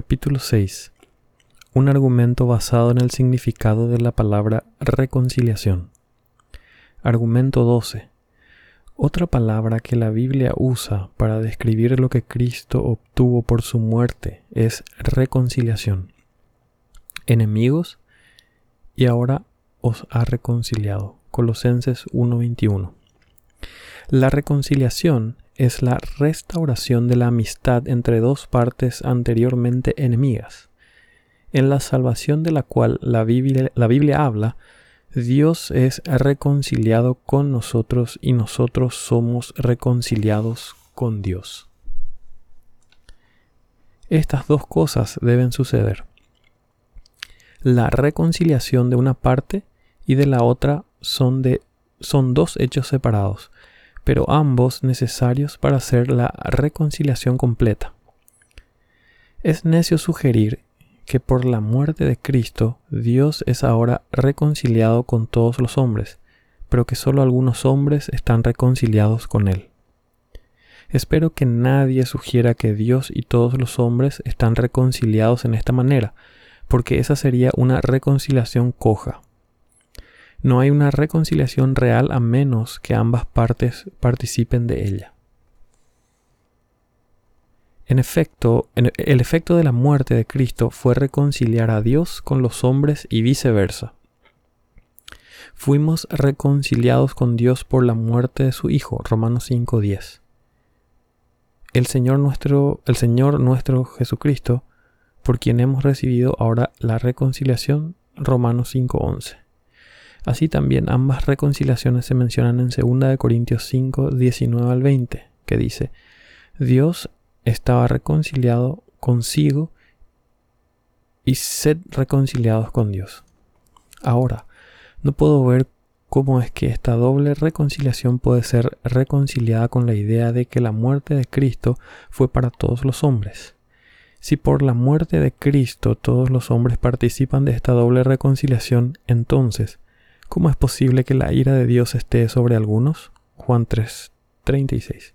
Capítulo 6. Un argumento basado en el significado de la palabra reconciliación. Argumento 12. Otra palabra que la Biblia usa para describir lo que Cristo obtuvo por su muerte es reconciliación. Enemigos y ahora os ha reconciliado. Colosenses 1:21. La reconciliación es la restauración de la amistad entre dos partes anteriormente enemigas. En la salvación de la cual la Biblia, la Biblia habla, Dios es reconciliado con nosotros y nosotros somos reconciliados con Dios. Estas dos cosas deben suceder. La reconciliación de una parte y de la otra son, de, son dos hechos separados, pero ambos necesarios para hacer la reconciliación completa. Es necio sugerir que por la muerte de Cristo Dios es ahora reconciliado con todos los hombres, pero que solo algunos hombres están reconciliados con Él. Espero que nadie sugiera que Dios y todos los hombres están reconciliados en esta manera, porque esa sería una reconciliación coja. No hay una reconciliación real a menos que ambas partes participen de ella. En efecto, el efecto de la muerte de Cristo fue reconciliar a Dios con los hombres y viceversa. Fuimos reconciliados con Dios por la muerte de su Hijo, Romanos 5:10. El Señor nuestro, el Señor nuestro Jesucristo, por quien hemos recibido ahora la reconciliación, Romanos 5:11. Así también ambas reconciliaciones se mencionan en 2 Corintios 5, 19 al 20, que dice, Dios estaba reconciliado consigo y sed reconciliados con Dios. Ahora, no puedo ver cómo es que esta doble reconciliación puede ser reconciliada con la idea de que la muerte de Cristo fue para todos los hombres. Si por la muerte de Cristo todos los hombres participan de esta doble reconciliación, entonces, ¿Cómo es posible que la ira de Dios esté sobre algunos? Juan 3:36.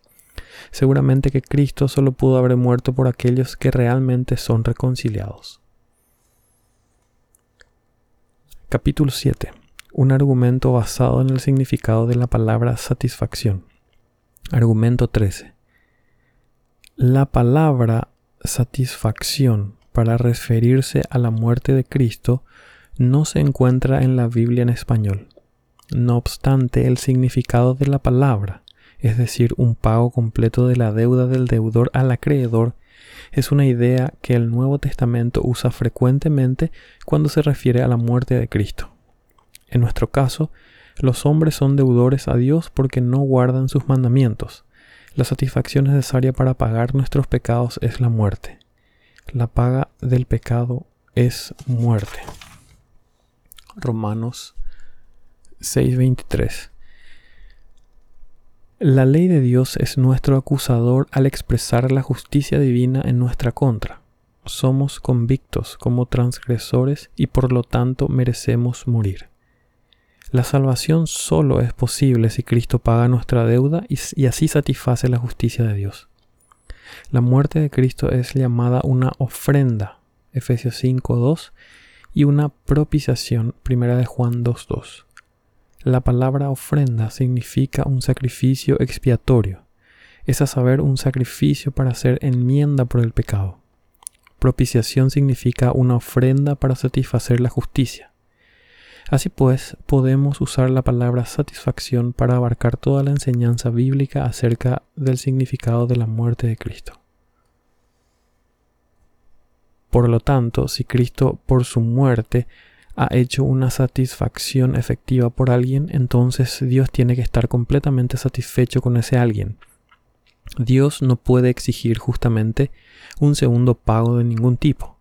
Seguramente que Cristo solo pudo haber muerto por aquellos que realmente son reconciliados. Capítulo 7. Un argumento basado en el significado de la palabra satisfacción. Argumento 13. La palabra satisfacción para referirse a la muerte de Cristo no se encuentra en la Biblia en español. No obstante, el significado de la palabra, es decir, un pago completo de la deuda del deudor al acreedor, es una idea que el Nuevo Testamento usa frecuentemente cuando se refiere a la muerte de Cristo. En nuestro caso, los hombres son deudores a Dios porque no guardan sus mandamientos. La satisfacción necesaria para pagar nuestros pecados es la muerte. La paga del pecado es muerte. Romanos 6:23. La ley de Dios es nuestro acusador al expresar la justicia divina en nuestra contra. Somos convictos como transgresores y por lo tanto merecemos morir. La salvación solo es posible si Cristo paga nuestra deuda y, así satisface la justicia de Dios. La muerte de Cristo es llamada una ofrenda. Efesios 5.2 y una propiciación, primera de Juan 2.2. La palabra ofrenda significa un sacrificio expiatorio, es a saber, un sacrificio para hacer enmienda por el pecado. Propiciación significa una ofrenda para satisfacer la justicia. Así pues, podemos usar la palabra satisfacción para abarcar toda la enseñanza bíblica acerca del significado de la muerte de Cristo. Por lo tanto, si Cristo por su muerte ha hecho una satisfacción efectiva por alguien, entonces Dios tiene que estar completamente satisfecho con ese alguien. Dios no puede exigir justamente un segundo pago de ningún tipo.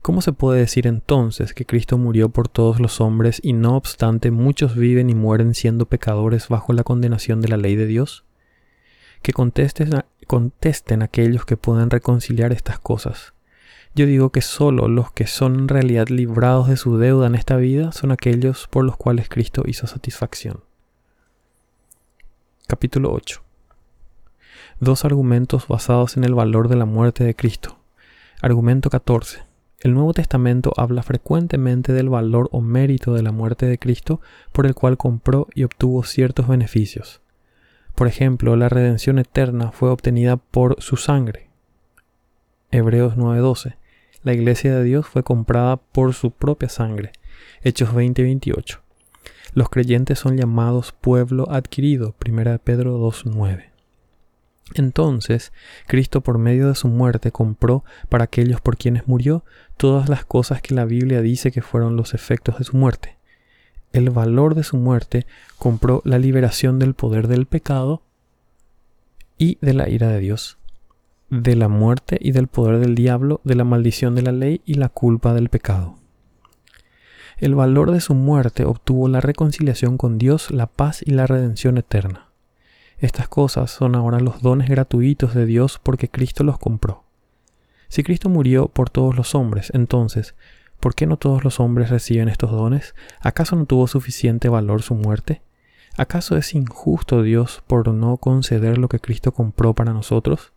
¿Cómo se puede decir entonces que Cristo murió por todos los hombres y no obstante muchos viven y mueren siendo pecadores bajo la condenación de la ley de Dios? Que contesten, contesten aquellos que puedan reconciliar estas cosas. Yo digo que solo los que son en realidad librados de su deuda en esta vida son aquellos por los cuales Cristo hizo satisfacción. Capítulo 8. Dos argumentos basados en el valor de la muerte de Cristo. Argumento 14. El Nuevo Testamento habla frecuentemente del valor o mérito de la muerte de Cristo por el cual compró y obtuvo ciertos beneficios. Por ejemplo, la redención eterna fue obtenida por su sangre. Hebreos 9:12. La iglesia de Dios fue comprada por su propia sangre. Hechos 20:28. Los creyentes son llamados pueblo adquirido. 1 Pedro 2:9. Entonces, Cristo por medio de su muerte compró para aquellos por quienes murió todas las cosas que la Biblia dice que fueron los efectos de su muerte. El valor de su muerte compró la liberación del poder del pecado y de la ira de Dios, de la muerte y del poder del diablo, de la maldición de la ley y la culpa del pecado. El valor de su muerte obtuvo la reconciliación con Dios, la paz y la redención eterna. Estas cosas son ahora los dones gratuitos de Dios porque Cristo los compró. Si Cristo murió por todos los hombres, entonces, ¿por qué no todos los hombres reciben estos dones? ¿Acaso no tuvo suficiente valor su muerte? ¿Acaso es injusto Dios por no conceder lo que Cristo compró para nosotros?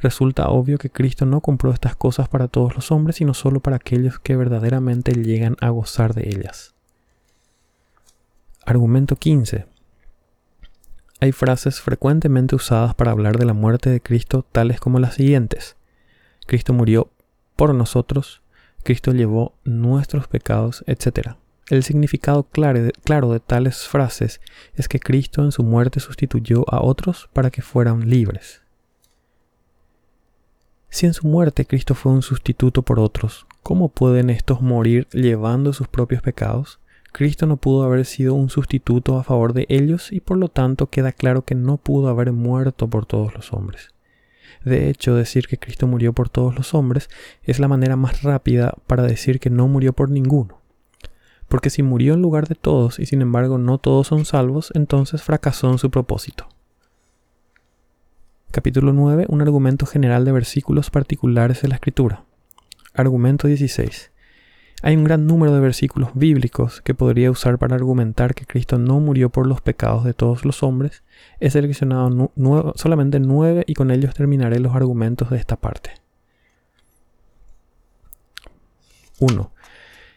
Resulta obvio que Cristo no compró estas cosas para todos los hombres, sino solo para aquellos que verdaderamente llegan a gozar de ellas. Argumento 15. Hay frases frecuentemente usadas para hablar de la muerte de Cristo tales como las siguientes. Cristo murió por nosotros, Cristo llevó nuestros pecados, etc. El significado claro de, claro de tales frases es que Cristo en su muerte sustituyó a otros para que fueran libres. Si en su muerte Cristo fue un sustituto por otros, ¿cómo pueden estos morir llevando sus propios pecados? Cristo no pudo haber sido un sustituto a favor de ellos y por lo tanto queda claro que no pudo haber muerto por todos los hombres. De hecho, decir que Cristo murió por todos los hombres es la manera más rápida para decir que no murió por ninguno. Porque si murió en lugar de todos y sin embargo no todos son salvos, entonces fracasó en su propósito. Capítulo 9. Un argumento general de versículos particulares de la Escritura. Argumento 16. Hay un gran número de versículos bíblicos que podría usar para argumentar que Cristo no murió por los pecados de todos los hombres. He seleccionado solamente nueve y con ellos terminaré los argumentos de esta parte. 1.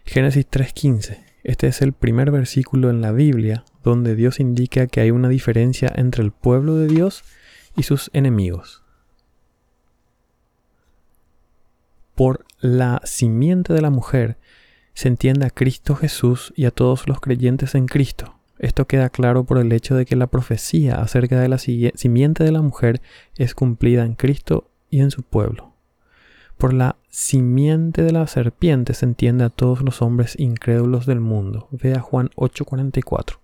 Génesis 3.15. Este es el primer versículo en la Biblia donde Dios indica que hay una diferencia entre el pueblo de Dios y sus enemigos. Por la simiente de la mujer se entiende a Cristo Jesús y a todos los creyentes en Cristo. Esto queda claro por el hecho de que la profecía acerca de la simiente de la mujer es cumplida en Cristo y en su pueblo. Por la simiente de la serpiente se entiende a todos los hombres incrédulos del mundo. Vea Juan 8:44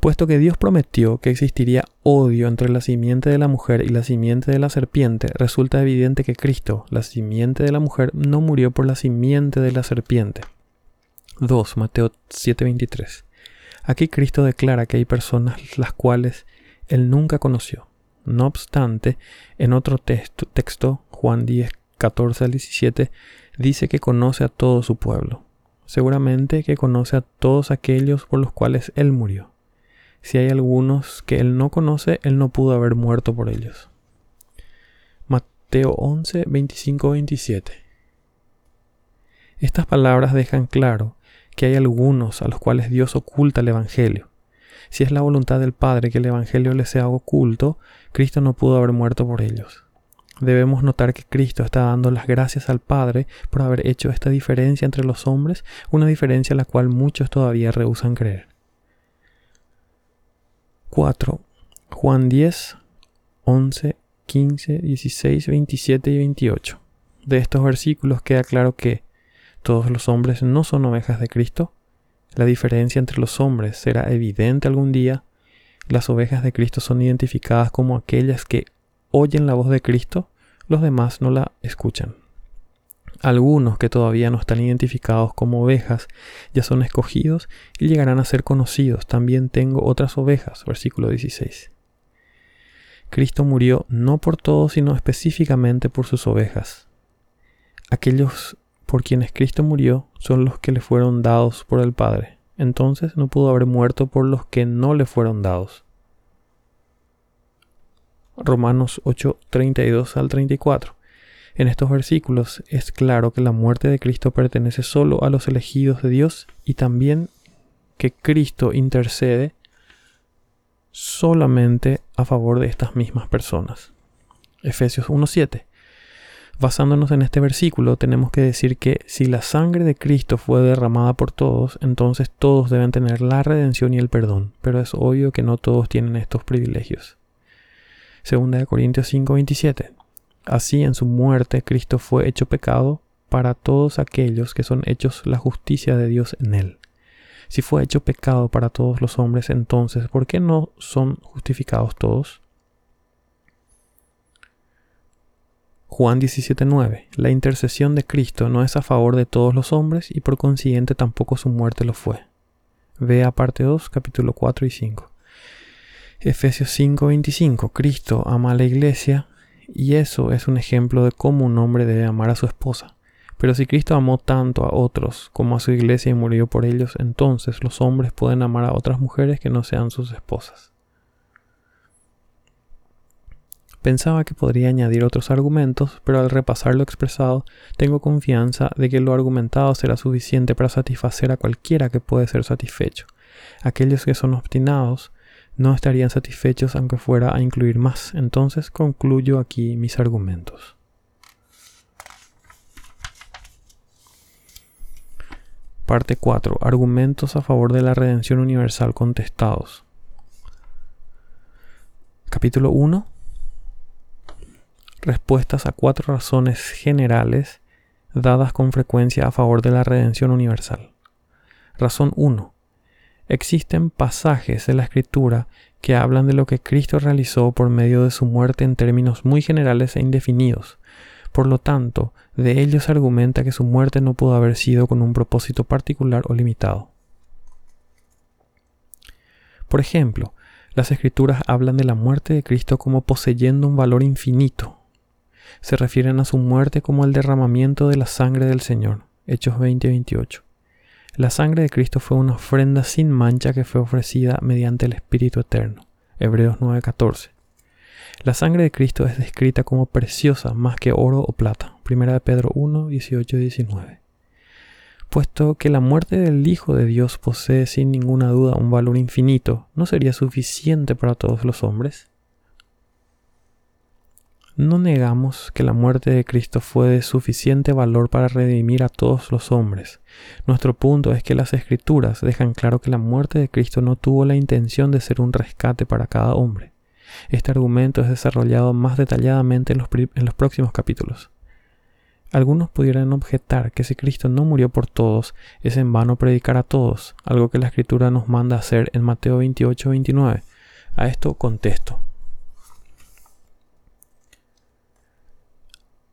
puesto que Dios prometió que existiría odio entre la simiente de la mujer y la simiente de la serpiente, resulta evidente que Cristo, la simiente de la mujer, no murió por la simiente de la serpiente. 2. Mateo 7:23. Aquí Cristo declara que hay personas las cuales Él nunca conoció. No obstante, en otro texto, texto Juan 10, 14 al 17, dice que conoce a todo su pueblo. Seguramente que conoce a todos aquellos por los cuales Él murió. Si hay algunos que él no conoce, él no pudo haber muerto por ellos. Mateo 11, 25, 27. Estas palabras dejan claro que hay algunos a los cuales Dios oculta el Evangelio. Si es la voluntad del Padre que el Evangelio les sea oculto, Cristo no pudo haber muerto por ellos. Debemos notar que Cristo está dando las gracias al Padre por haber hecho esta diferencia entre los hombres, una diferencia a la cual muchos todavía rehusan creer. 4. Juan 10, 11, 15, 16, 27 y 28. De estos versículos queda claro que todos los hombres no son ovejas de Cristo. La diferencia entre los hombres será evidente algún día. Las ovejas de Cristo son identificadas como aquellas que oyen la voz de Cristo, los demás no la escuchan. Algunos que todavía no están identificados como ovejas ya son escogidos y llegarán a ser conocidos. También tengo otras ovejas. Versículo 16. Cristo murió no por todos, sino específicamente por sus ovejas. Aquellos por quienes Cristo murió son los que le fueron dados por el Padre. Entonces no pudo haber muerto por los que no le fueron dados. Romanos 8, 32 al 34. En estos versículos es claro que la muerte de Cristo pertenece solo a los elegidos de Dios y también que Cristo intercede solamente a favor de estas mismas personas. Efesios 1.7. Basándonos en este versículo, tenemos que decir que si la sangre de Cristo fue derramada por todos, entonces todos deben tener la redención y el perdón, pero es obvio que no todos tienen estos privilegios. Segunda de Corintios 5:27. Así en su muerte Cristo fue hecho pecado para todos aquellos que son hechos la justicia de Dios en él. Si fue hecho pecado para todos los hombres, entonces, ¿por qué no son justificados todos? Juan 17:9. La intercesión de Cristo no es a favor de todos los hombres y por consiguiente tampoco su muerte lo fue. Vea parte 2, capítulo 4 y 5. Efesios 5:25. Cristo ama a la iglesia y eso es un ejemplo de cómo un hombre debe amar a su esposa. Pero si Cristo amó tanto a otros como a su iglesia y murió por ellos, entonces los hombres pueden amar a otras mujeres que no sean sus esposas. Pensaba que podría añadir otros argumentos, pero al repasar lo expresado, tengo confianza de que lo argumentado será suficiente para satisfacer a cualquiera que puede ser satisfecho. Aquellos que son obstinados no estarían satisfechos aunque fuera a incluir más. Entonces concluyo aquí mis argumentos. Parte 4. Argumentos a favor de la redención universal contestados. Capítulo 1 respuestas a cuatro razones generales dadas con frecuencia a favor de la redención universal. Razón 1. Existen pasajes de la Escritura que hablan de lo que Cristo realizó por medio de su muerte en términos muy generales e indefinidos. Por lo tanto, de ellos argumenta que su muerte no pudo haber sido con un propósito particular o limitado. Por ejemplo, las escrituras hablan de la muerte de Cristo como poseyendo un valor infinito, se refieren a su muerte como el derramamiento de la sangre del Señor. Hechos 20-28. La sangre de Cristo fue una ofrenda sin mancha que fue ofrecida mediante el Espíritu Eterno. Hebreos 9:14. La sangre de Cristo es descrita como preciosa más que oro o plata. 1 Pedro 1, 19. Puesto que la muerte del Hijo de Dios posee sin ninguna duda un valor infinito, ¿no sería suficiente para todos los hombres? No negamos que la muerte de Cristo fue de suficiente valor para redimir a todos los hombres. Nuestro punto es que las escrituras dejan claro que la muerte de Cristo no tuvo la intención de ser un rescate para cada hombre. Este argumento es desarrollado más detalladamente en los, en los próximos capítulos. Algunos pudieran objetar que si Cristo no murió por todos, es en vano predicar a todos, algo que la escritura nos manda hacer en Mateo 28-29. A esto contesto.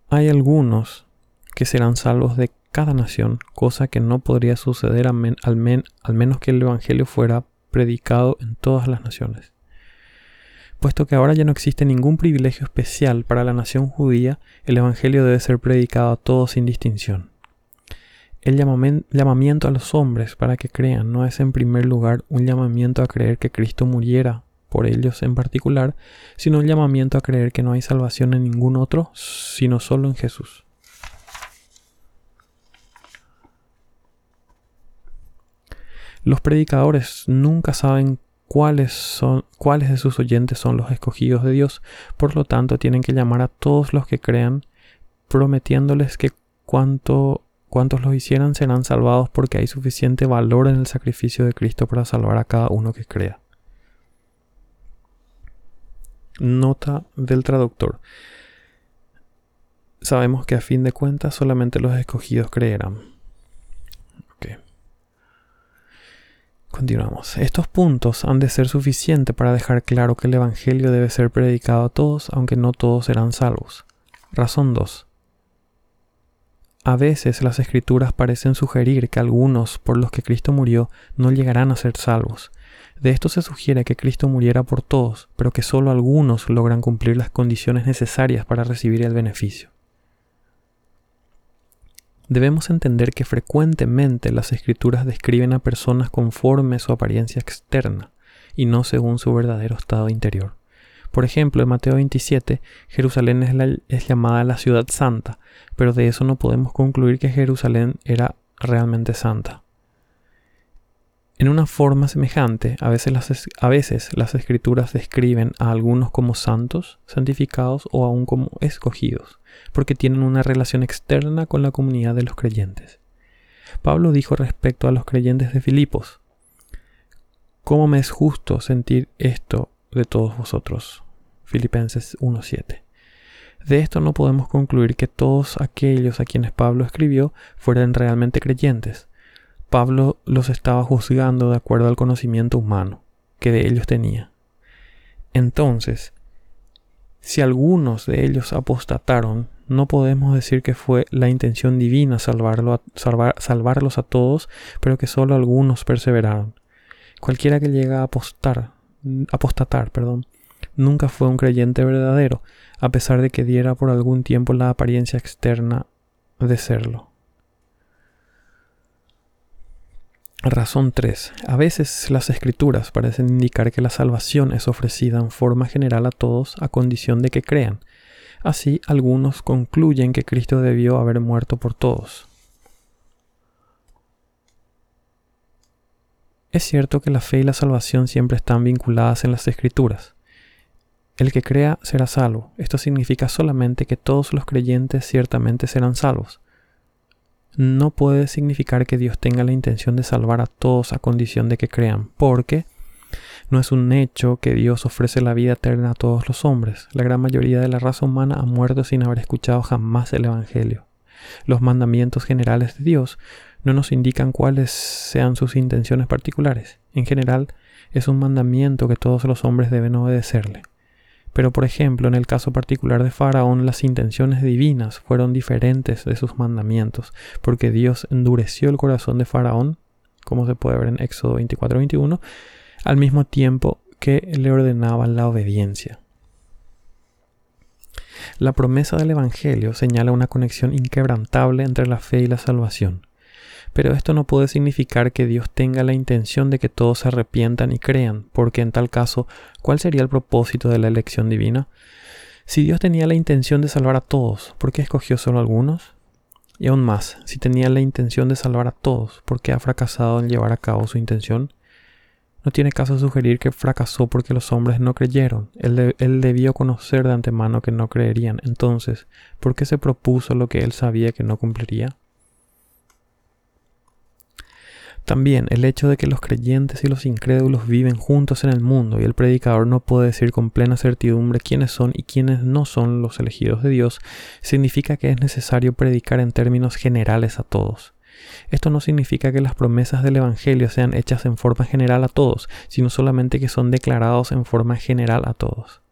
Hay algunos que serán salvos de cada nación, cosa que no podría suceder al, al menos que el Evangelio fuera predicado en todas las naciones. Puesto que ahora ya no existe ningún privilegio especial para la nación judía, el Evangelio debe ser predicado a todos sin distinción. El llamamiento a los hombres para que crean no es en primer lugar un llamamiento a creer que Cristo muriera por ellos en particular, sino un llamamiento a creer que no hay salvación en ningún otro, sino solo en Jesús. Los predicadores nunca saben cuáles son cuáles de sus oyentes son los escogidos de Dios, por lo tanto tienen que llamar a todos los que crean, prometiéndoles que cuanto cuantos los hicieran serán salvados porque hay suficiente valor en el sacrificio de Cristo para salvar a cada uno que crea. Nota del traductor. Sabemos que a fin de cuentas solamente los escogidos creerán. Continuamos. Estos puntos han de ser suficientes para dejar claro que el Evangelio debe ser predicado a todos, aunque no todos serán salvos. Razón 2. A veces las escrituras parecen sugerir que algunos por los que Cristo murió no llegarán a ser salvos. De esto se sugiere que Cristo muriera por todos, pero que solo algunos logran cumplir las condiciones necesarias para recibir el beneficio. Debemos entender que frecuentemente las escrituras describen a personas conforme su apariencia externa y no según su verdadero estado interior. Por ejemplo, en Mateo 27, Jerusalén es, es llamada la ciudad santa, pero de eso no podemos concluir que Jerusalén era realmente santa. En una forma semejante, a veces, las, escrituras describen a algunos como santos, santificados o aún como escogidos, porque tienen una relación externa con la comunidad de los creyentes. Pablo dijo respecto a los creyentes de Filipos, ¿Cómo me es justo sentir esto de todos vosotros? Filipenses 1.7. De esto no podemos concluir que todos aquellos a quienes Pablo escribió fueran realmente creyentes, Pablo los estaba juzgando de acuerdo al conocimiento humano que de ellos tenía. Entonces, si algunos de ellos apostataron, no podemos decir que fue la intención divina salvarlo salvarlos a todos, pero que solo algunos perseveraron. Cualquiera que llega a apostar, apostatar, perdón, nunca fue un creyente verdadero, a pesar de que diera por algún tiempo la apariencia externa de serlo. Razón 3. A veces las escrituras parecen indicar que la salvación es ofrecida en forma general a todos a condición de que crean. Así, algunos concluyen que Cristo debió haber muerto por todos. Es cierto que la fe y la salvación siempre están vinculadas en las escrituras. El que crea será salvo. Esto significa solamente que todos los creyentes ciertamente serán salvos no puede significar que Dios tenga la intención de salvar a todos a condición de que crean, porque no es un hecho que Dios ofrece la vida eterna a todos los hombres. La gran mayoría de la raza humana ha muerto sin haber escuchado jamás el Evangelio. Los mandamientos generales de Dios no nos indican cuáles sean sus intenciones particulares. En general, es un mandamiento que todos los hombres deben obedecerle. Pero por ejemplo, en el caso particular de Faraón, las intenciones divinas fueron diferentes de sus mandamientos, porque Dios endureció el corazón de Faraón, como se puede ver en Éxodo 24-21, al mismo tiempo que le ordenaba la obediencia. La promesa del Evangelio señala una conexión inquebrantable entre la fe y la salvación. Pero esto no puede significar que Dios tenga la intención de que todos se arrepientan y crean, porque en tal caso, ¿cuál sería el propósito de la elección divina? Si Dios tenía la intención de salvar a todos, ¿por qué escogió solo algunos? Y aún más, si tenía la intención de salvar a todos, ¿por qué ha fracasado en llevar a cabo su intención? No tiene caso sugerir que fracasó porque los hombres no creyeron. Él, él, debió conocer de antemano que no creerían. Entonces, ¿por qué se propuso lo que él sabía que no cumpliría? También el hecho de que los creyentes y los incrédulos viven juntos en el mundo y el predicador no puede decir con plena certidumbre quiénes son y quiénes no son los elegidos de Dios, significa que es necesario predicar en términos generales a todos. Esto no significa que las promesas del Evangelio sean hechas en forma general a todos, sino solamente que son declarados en forma general a todos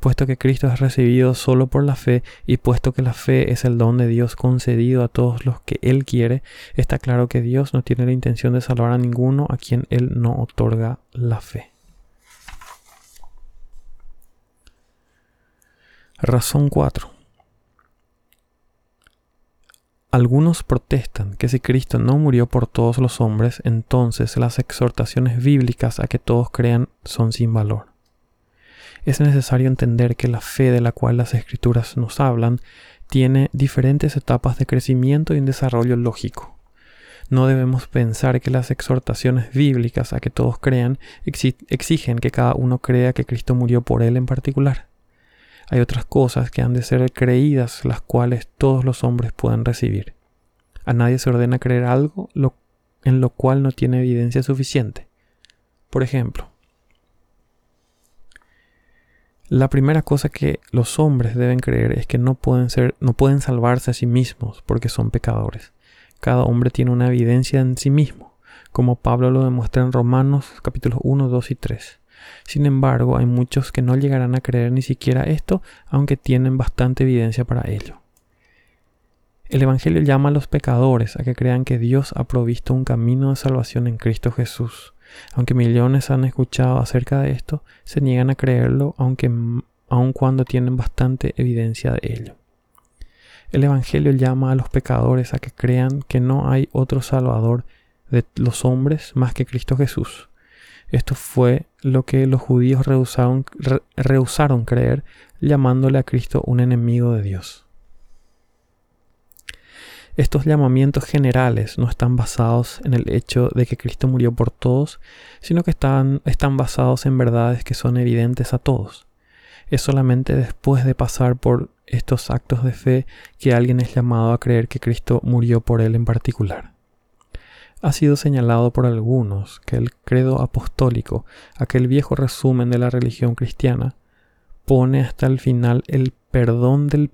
puesto que Cristo es recibido solo por la fe y puesto que la fe es el don de Dios concedido a todos los que Él quiere, está claro que Dios no tiene la intención de salvar a ninguno a quien Él no otorga la fe. Razón 4. Algunos protestan que si Cristo no murió por todos los hombres, entonces las exhortaciones bíblicas a que todos crean son sin valor es necesario entender que la fe de la cual las escrituras nos hablan tiene diferentes etapas de crecimiento y desarrollo lógico. No debemos pensar que las exhortaciones bíblicas a que todos crean exigen que cada uno crea que Cristo murió por él en particular. Hay otras cosas que han de ser creídas las cuales todos los hombres pueden recibir. A nadie se ordena creer algo en lo cual no tiene evidencia suficiente. Por ejemplo, la primera cosa que los hombres deben creer es que no pueden ser, no pueden salvarse a sí mismos porque son pecadores. Cada hombre tiene una evidencia en sí mismo, como Pablo lo demuestra en Romanos capítulos 1, 2 y 3. Sin embargo, hay muchos que no llegarán a creer ni siquiera esto, aunque tienen bastante evidencia para ello. El Evangelio llama a los pecadores a que crean que Dios ha provisto un camino de salvación en Cristo Jesús. Aunque millones han escuchado acerca de esto, se niegan a creerlo aunque aun cuando tienen bastante evidencia de ello. El Evangelio llama a los pecadores a que crean que no hay otro Salvador de los hombres más que Cristo Jesús. Esto fue lo que los judíos rehusaron, rehusaron creer, llamándole a Cristo un enemigo de Dios. Estos llamamientos generales no están basados en el hecho de que Cristo murió por todos, sino que están, están basados en verdades que son evidentes a todos. Es solamente después de pasar por estos actos de fe que alguien es llamado a creer que Cristo murió por él en particular. Ha sido señalado por algunos que el credo apostólico, aquel viejo resumen de la religión cristiana, pone hasta el final el perdón del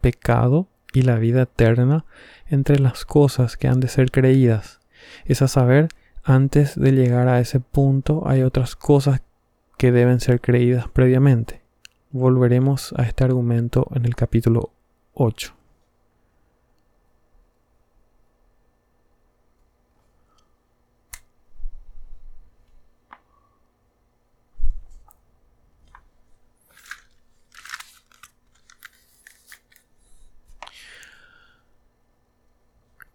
pecado y la vida eterna entre las cosas que han de ser creídas. Es a saber, antes de llegar a ese punto hay otras cosas que deben ser creídas previamente. Volveremos a este argumento en el capítulo 8.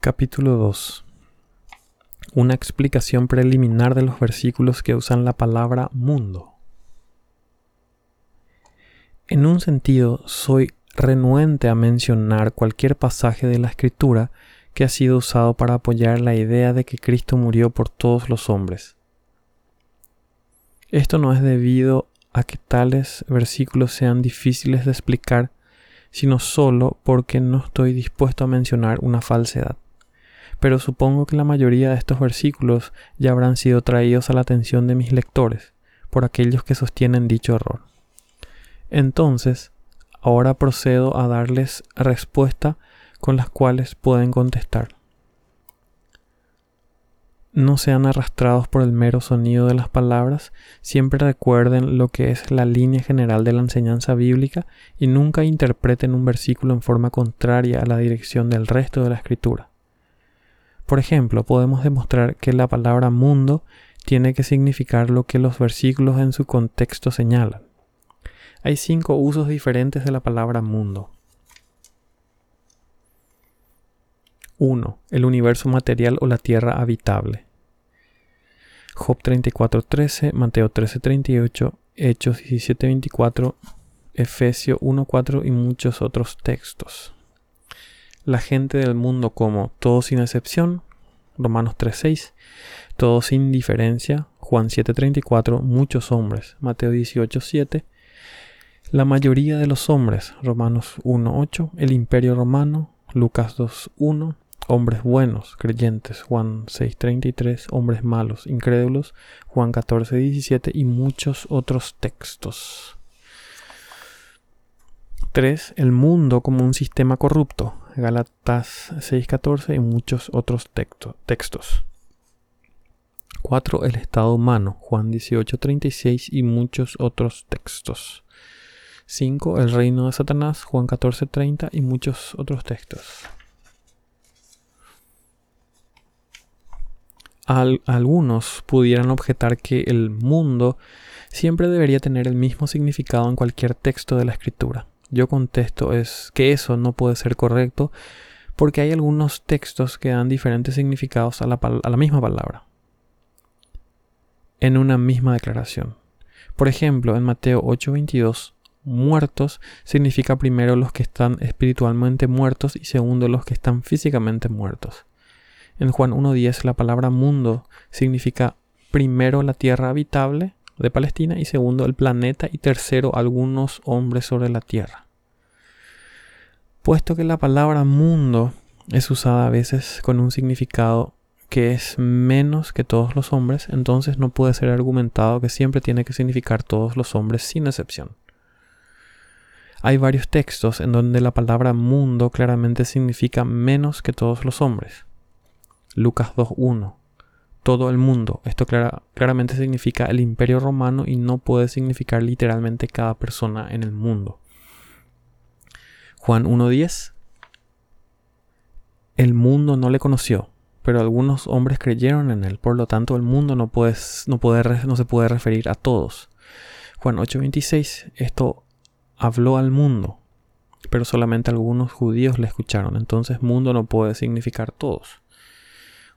Capítulo 2. Una explicación preliminar de los versículos que usan la palabra mundo. En un sentido, soy renuente a mencionar cualquier pasaje de la Escritura que ha sido usado para apoyar la idea de que Cristo murió por todos los hombres. Esto no es debido a que tales versículos sean difíciles de explicar, sino solo porque no estoy dispuesto a mencionar una falsedad pero supongo que la mayoría de estos versículos ya habrán sido traídos a la atención de mis lectores por aquellos que sostienen dicho error. Entonces, ahora procedo a darles respuesta con las cuales pueden contestar. No sean arrastrados por el mero sonido de las palabras, siempre recuerden lo que es la línea general de la enseñanza bíblica y nunca interpreten un versículo en forma contraria a la dirección del resto de la escritura. Por ejemplo, podemos demostrar que la palabra mundo tiene que significar lo que los versículos en su contexto señalan. Hay cinco usos diferentes de la palabra mundo. 1. El universo material o la tierra habitable. Job 34.13, Mateo 13.38, Hechos 17.24, Efesio 1.4 y muchos otros textos la gente del mundo como todos sin excepción, Romanos 3.6, todos sin diferencia, Juan 7.34, muchos hombres, Mateo 18.7, la mayoría de los hombres, Romanos 1.8, el imperio romano, Lucas 2.1, hombres buenos, creyentes, Juan 6.33, hombres malos, incrédulos, Juan 14.17 y muchos otros textos. 3. El mundo como un sistema corrupto. Galatas 6.14 y muchos otros textos. 4. El estado humano. Juan 18.36 y muchos otros textos. 5. El reino de Satanás. Juan 14.30 y muchos otros textos. algunos pudieran objetar que el mundo siempre debería tener el mismo significado en cualquier texto de la escritura yo contesto es que eso no puede ser correcto porque hay algunos textos que dan diferentes significados a la, a la misma palabra en una misma declaración. Por ejemplo, en Mateo 8:22, muertos significa primero los que están espiritualmente muertos y segundo los que están físicamente muertos. En Juan 1.10 la palabra mundo significa primero la tierra habitable de Palestina y segundo el planeta y tercero algunos hombres sobre la tierra. Puesto que la palabra mundo es usada a veces con un significado que es menos que todos los hombres, entonces no puede ser argumentado que siempre tiene que significar todos los hombres sin excepción. Hay varios textos en donde la palabra mundo claramente significa menos que todos los hombres. Lucas 2.1 todo el mundo. Esto claramente significa el imperio romano y no puede significar literalmente cada persona en el mundo. Juan 1.10 El mundo no le conoció, pero algunos hombres creyeron en él, por lo tanto el mundo no, no, puede, no se puede referir a todos. Juan 8.26 Esto habló al mundo, pero solamente algunos judíos le escucharon, entonces mundo no puede significar todos.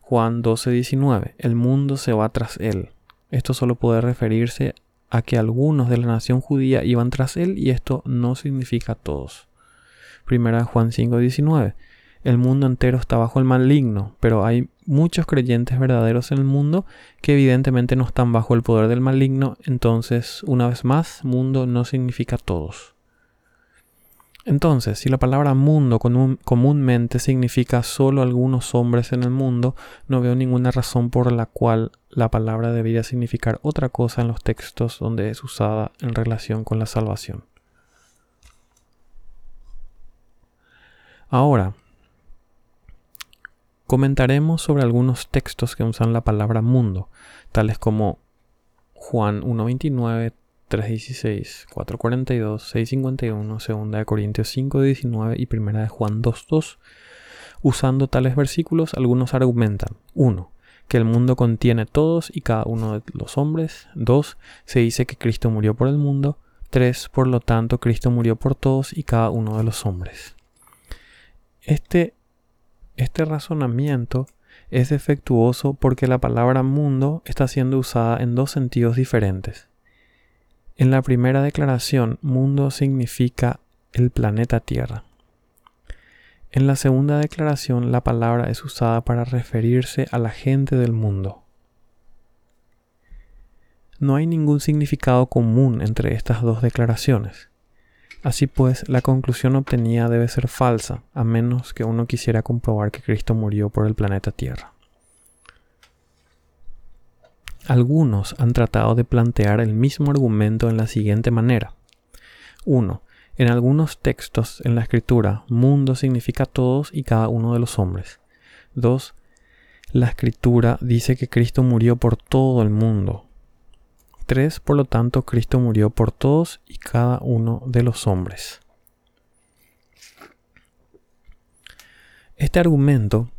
Juan 12:19, el mundo se va tras él. Esto solo puede referirse a que algunos de la nación judía iban tras él y esto no significa todos. Primera Juan 5:19. El mundo entero está bajo el maligno, pero hay muchos creyentes verdaderos en el mundo que evidentemente no están bajo el poder del maligno, entonces, una vez más, mundo no significa todos. Entonces, si la palabra mundo comúnmente significa solo algunos hombres en el mundo, no veo ninguna razón por la cual la palabra debería significar otra cosa en los textos donde es usada en relación con la salvación. Ahora, comentaremos sobre algunos textos que usan la palabra mundo, tales como Juan 1.29, 3.16, 4.42, 6.51, 2 Corintios 5.19 y 1 de Juan 2.2. Usando tales versículos, algunos argumentan 1. Que el mundo contiene todos y cada uno de los hombres. 2. Se dice que Cristo murió por el mundo. 3. Por lo tanto, Cristo murió por todos y cada uno de los hombres. Este, este razonamiento es defectuoso porque la palabra mundo está siendo usada en dos sentidos diferentes. En la primera declaración, mundo significa el planeta Tierra. En la segunda declaración, la palabra es usada para referirse a la gente del mundo. No hay ningún significado común entre estas dos declaraciones. Así pues, la conclusión obtenida debe ser falsa, a menos que uno quisiera comprobar que Cristo murió por el planeta Tierra. Algunos han tratado de plantear el mismo argumento en la siguiente manera. 1. En algunos textos en la escritura, mundo significa todos y cada uno de los hombres. 2. La escritura dice que Cristo murió por todo el mundo. 3. Por lo tanto, Cristo murió por todos y cada uno de los hombres. Este argumento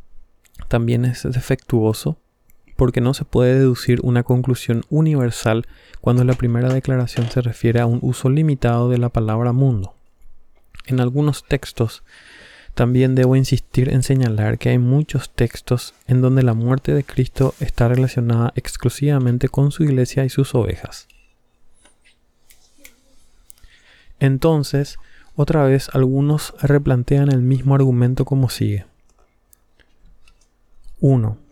también es defectuoso porque no se puede deducir una conclusión universal cuando la primera declaración se refiere a un uso limitado de la palabra mundo. En algunos textos también debo insistir en señalar que hay muchos textos en donde la muerte de Cristo está relacionada exclusivamente con su iglesia y sus ovejas. Entonces, otra vez algunos replantean el mismo argumento como sigue. 1.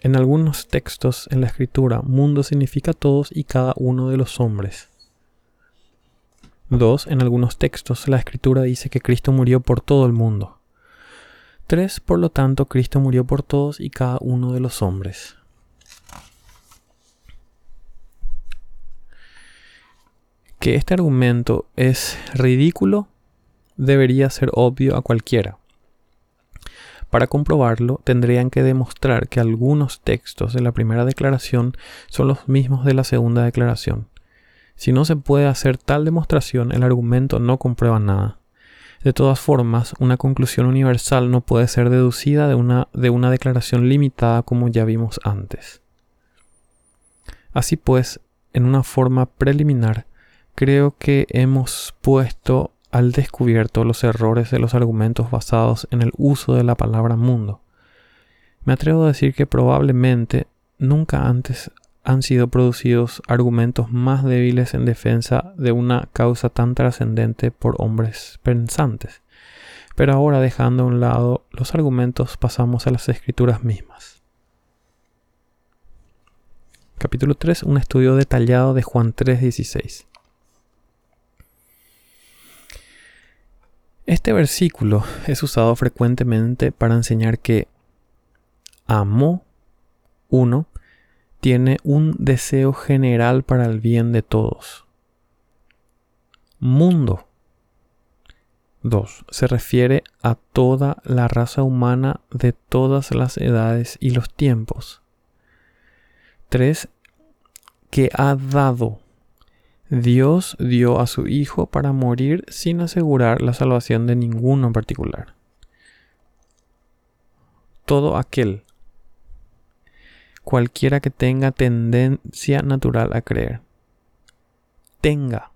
En algunos textos en la escritura, mundo significa todos y cada uno de los hombres. 2. En algunos textos la escritura dice que Cristo murió por todo el mundo. 3. Por lo tanto, Cristo murió por todos y cada uno de los hombres. Que este argumento es ridículo debería ser obvio a cualquiera. Para comprobarlo, tendrían que demostrar que algunos textos de la primera declaración son los mismos de la segunda declaración. Si no se puede hacer tal demostración, el argumento no comprueba nada. De todas formas, una conclusión universal no puede ser deducida de una, de una declaración limitada como ya vimos antes. Así pues, en una forma preliminar, creo que hemos puesto al descubierto los errores de los argumentos basados en el uso de la palabra mundo. Me atrevo a decir que probablemente nunca antes han sido producidos argumentos más débiles en defensa de una causa tan trascendente por hombres pensantes. Pero ahora dejando a un lado los argumentos pasamos a las escrituras mismas. Capítulo 3. Un estudio detallado de Juan 3.16. Este versículo es usado frecuentemente para enseñar que amó uno tiene un deseo general para el bien de todos. Mundo 2. Se refiere a toda la raza humana de todas las edades y los tiempos. 3. Que ha dado Dios dio a su Hijo para morir sin asegurar la salvación de ninguno en particular. Todo aquel, cualquiera que tenga tendencia natural a creer, tenga,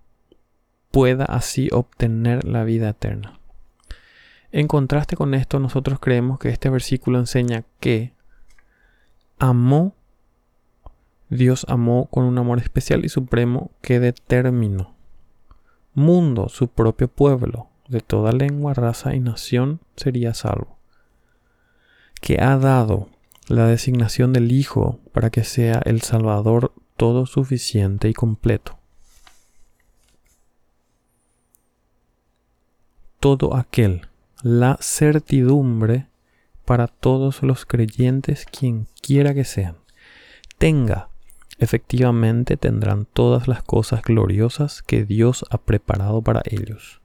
pueda así obtener la vida eterna. En contraste con esto, nosotros creemos que este versículo enseña que amó Dios amó con un amor especial y supremo que determinó. Mundo, su propio pueblo, de toda lengua, raza y nación, sería salvo. Que ha dado la designación del Hijo para que sea el Salvador todo suficiente y completo. Todo aquel, la certidumbre para todos los creyentes, quien quiera que sean, tenga, efectivamente tendrán todas las cosas gloriosas que Dios ha preparado para ellos.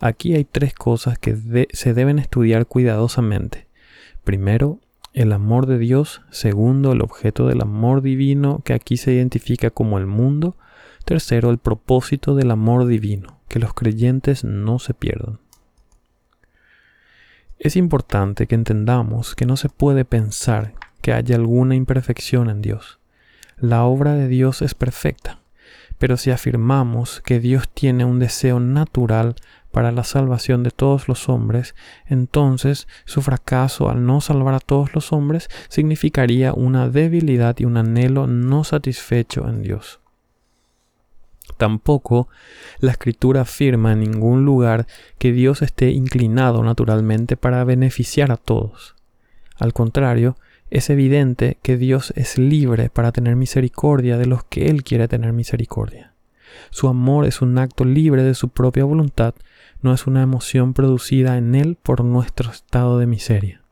Aquí hay tres cosas que se deben estudiar cuidadosamente. Primero, el amor de Dios. Segundo, el objeto del amor divino que aquí se identifica como el mundo. Tercero, el propósito del amor divino, que los creyentes no se pierdan. Es importante que entendamos que no se puede pensar que haya alguna imperfección en Dios. La obra de Dios es perfecta, pero si afirmamos que Dios tiene un deseo natural para la salvación de todos los hombres, entonces su fracaso al no salvar a todos los hombres significaría una debilidad y un anhelo no satisfecho en Dios. Tampoco la escritura afirma en ningún lugar que Dios esté inclinado naturalmente para beneficiar a todos. Al contrario, es evidente que Dios es libre para tener misericordia de los que Él quiere tener misericordia. Su amor es un acto libre de su propia voluntad, no es una emoción producida en Él por nuestro estado de miseria.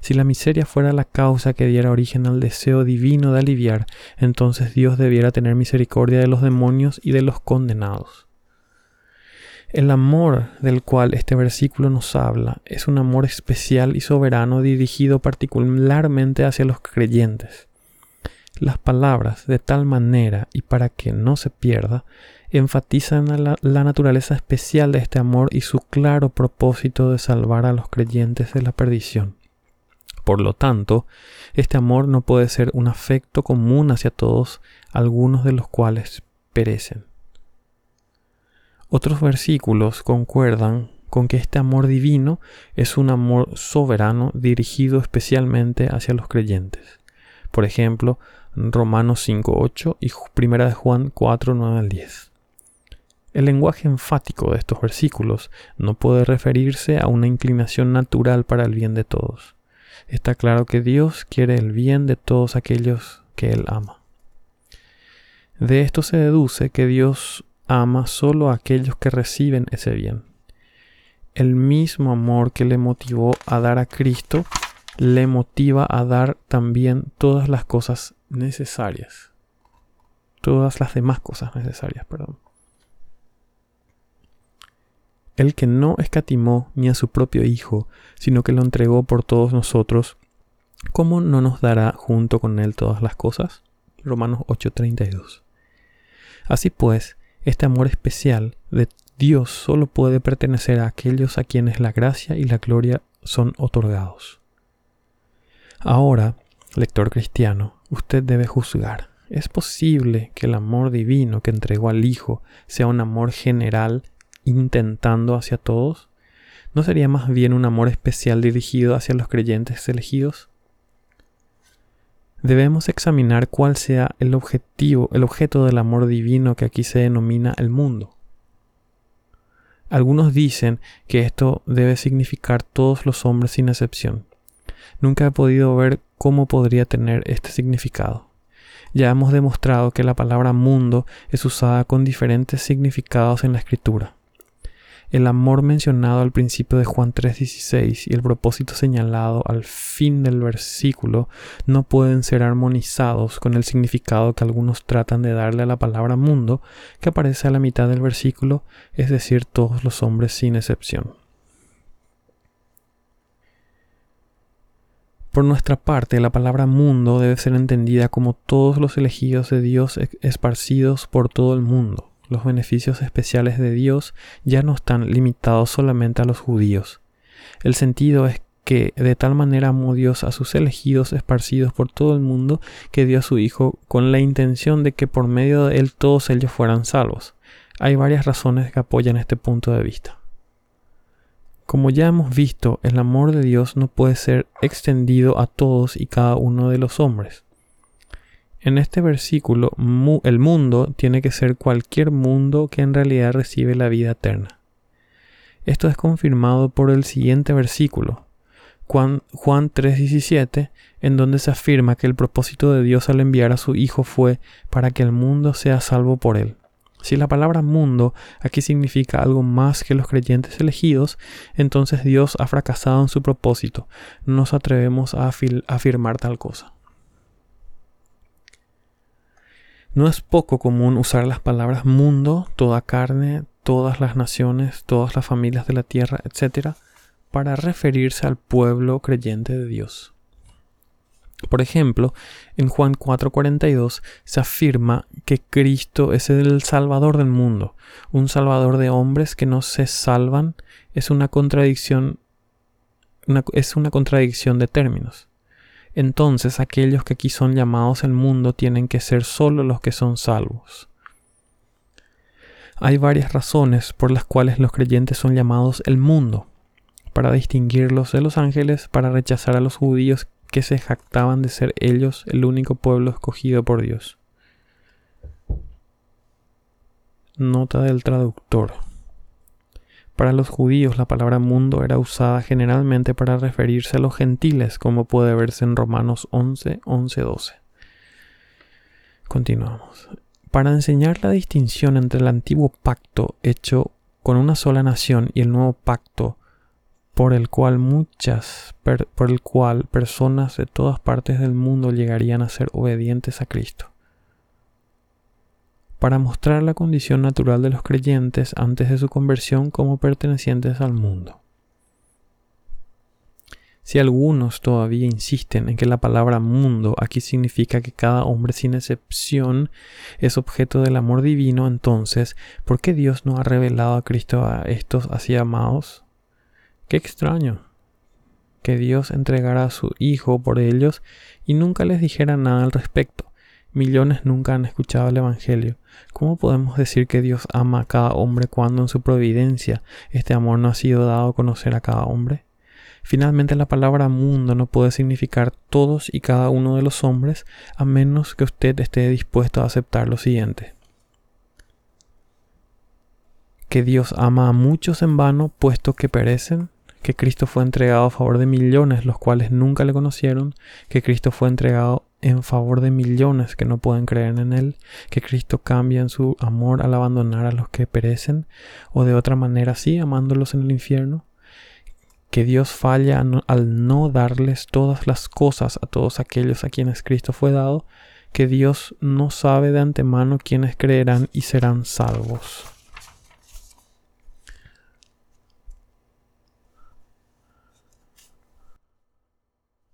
Si la miseria fuera la causa que diera origen al deseo divino de aliviar, entonces Dios debiera tener misericordia de los demonios y de los condenados. El amor del cual este versículo nos habla es un amor especial y soberano dirigido particularmente hacia los creyentes. Las palabras, de tal manera y para que no se pierda, enfatizan la, la, naturaleza especial de este amor y su claro propósito de salvar a los creyentes de la perdición. Por lo tanto, este amor no puede ser un afecto común hacia todos, algunos de los cuales perecen. Otros versículos concuerdan con que este amor divino es un amor soberano dirigido especialmente hacia los creyentes. Por ejemplo, Romanos 5.8 y 1 de Juan 4.9 al 10. El lenguaje enfático de estos versículos no puede referirse a una inclinación natural para el bien de todos está claro que Dios quiere el bien de todos aquellos que Él ama. De esto se deduce que Dios ama solo a aquellos que reciben ese bien. El mismo amor que le motivó a dar a Cristo le motiva a dar también todas las cosas necesarias. Todas las demás cosas necesarias, perdón el que no escatimó ni a su propio Hijo, sino que lo entregó por todos nosotros, ¿cómo no nos dará junto con él todas las cosas? Romanos 8:32. Así pues, este amor especial de Dios solo puede pertenecer a aquellos a quienes la gracia y la gloria son otorgados. Ahora, lector cristiano, usted debe juzgar. ¿Es posible que el amor divino que entregó al Hijo sea un amor general intentando hacia todos? ¿No sería más bien un amor especial dirigido hacia los creyentes elegidos? Debemos examinar cuál sea el objetivo, el objeto del amor divino que aquí se denomina el mundo. Algunos dicen que esto debe significar todos los hombres sin excepción. Nunca he podido ver cómo podría tener este significado. Ya hemos demostrado que la palabra mundo es usada con diferentes significados en la escritura. El amor mencionado al principio de Juan 3:16 y el propósito señalado al fin del versículo no pueden ser armonizados con el significado que algunos tratan de darle a la palabra mundo que aparece a la mitad del versículo, es decir, todos los hombres sin excepción. Por nuestra parte, la palabra mundo debe ser entendida como todos los elegidos de Dios esparcidos por todo el mundo los beneficios especiales de Dios ya no están limitados solamente a los judíos. El sentido es que de tal manera amó Dios a sus elegidos esparcidos por todo el mundo que dio a su Hijo con la intención de que por medio de él todos ellos fueran salvos. Hay varias razones que apoyan este punto de vista. Como ya hemos visto, el amor de Dios no puede ser extendido a todos y cada uno de los hombres. En este versículo, el mundo tiene que ser cualquier mundo que en realidad recibe la vida eterna. Esto es confirmado por el siguiente versículo, Juan, 3:17, en donde se afirma que el propósito de Dios al enviar a su Hijo fue para que el mundo sea salvo por él. Si la palabra mundo aquí significa algo más que los creyentes elegidos, entonces Dios ha fracasado en su propósito. No nos atrevemos a afirmar tal cosa. No es poco común usar las palabras mundo, toda carne, todas las naciones, todas las familias de la tierra, etc., para referirse al pueblo creyente de Dios. Por ejemplo, en Juan 4:42 se afirma que Cristo es el Salvador del mundo. Un Salvador de hombres que no se salvan es una contradicción, es una contradicción de términos. Entonces aquellos que aquí son llamados el mundo tienen que ser solo los que son salvos. Hay varias razones por las cuales los creyentes son llamados el mundo para distinguirlos de los ángeles, para rechazar a los judíos que se jactaban de ser ellos el único pueblo escogido por Dios. Nota del traductor. Para los judíos la palabra mundo era usada generalmente para referirse a los gentiles, como puede verse en Romanos 11, 11, 12. Continuamos. Para enseñar la distinción entre el antiguo pacto hecho con una sola nación y el nuevo pacto por el cual muchas, por el cual personas de todas partes del mundo llegarían a ser obedientes a Cristo. Para mostrar la condición natural de los creyentes antes de su conversión como pertenecientes al mundo. Si algunos todavía insisten en que la palabra mundo aquí significa que cada hombre sin excepción es objeto del amor divino, entonces, ¿por qué Dios no ha revelado a Cristo a estos así amados? Qué extraño que Dios entregara a su Hijo por ellos y nunca les dijera nada al respecto. Millones nunca han escuchado el Evangelio. ¿Cómo podemos decir que Dios ama a cada hombre cuando en su providencia este amor no ha sido dado a conocer a cada hombre? Finalmente la palabra mundo no puede significar todos y cada uno de los hombres a menos que usted esté dispuesto a aceptar lo siguiente que Dios ama a muchos en vano, puesto que perecen, que Cristo fue entregado a favor de millones, los cuales nunca le conocieron, que Cristo fue entregado en favor de millones que no pueden creer en Él, que Cristo cambia en su amor al abandonar a los que perecen, o de otra manera sí, amándolos en el infierno, que Dios falla al no darles todas las cosas a todos aquellos a quienes Cristo fue dado, que Dios no sabe de antemano quiénes creerán y serán salvos.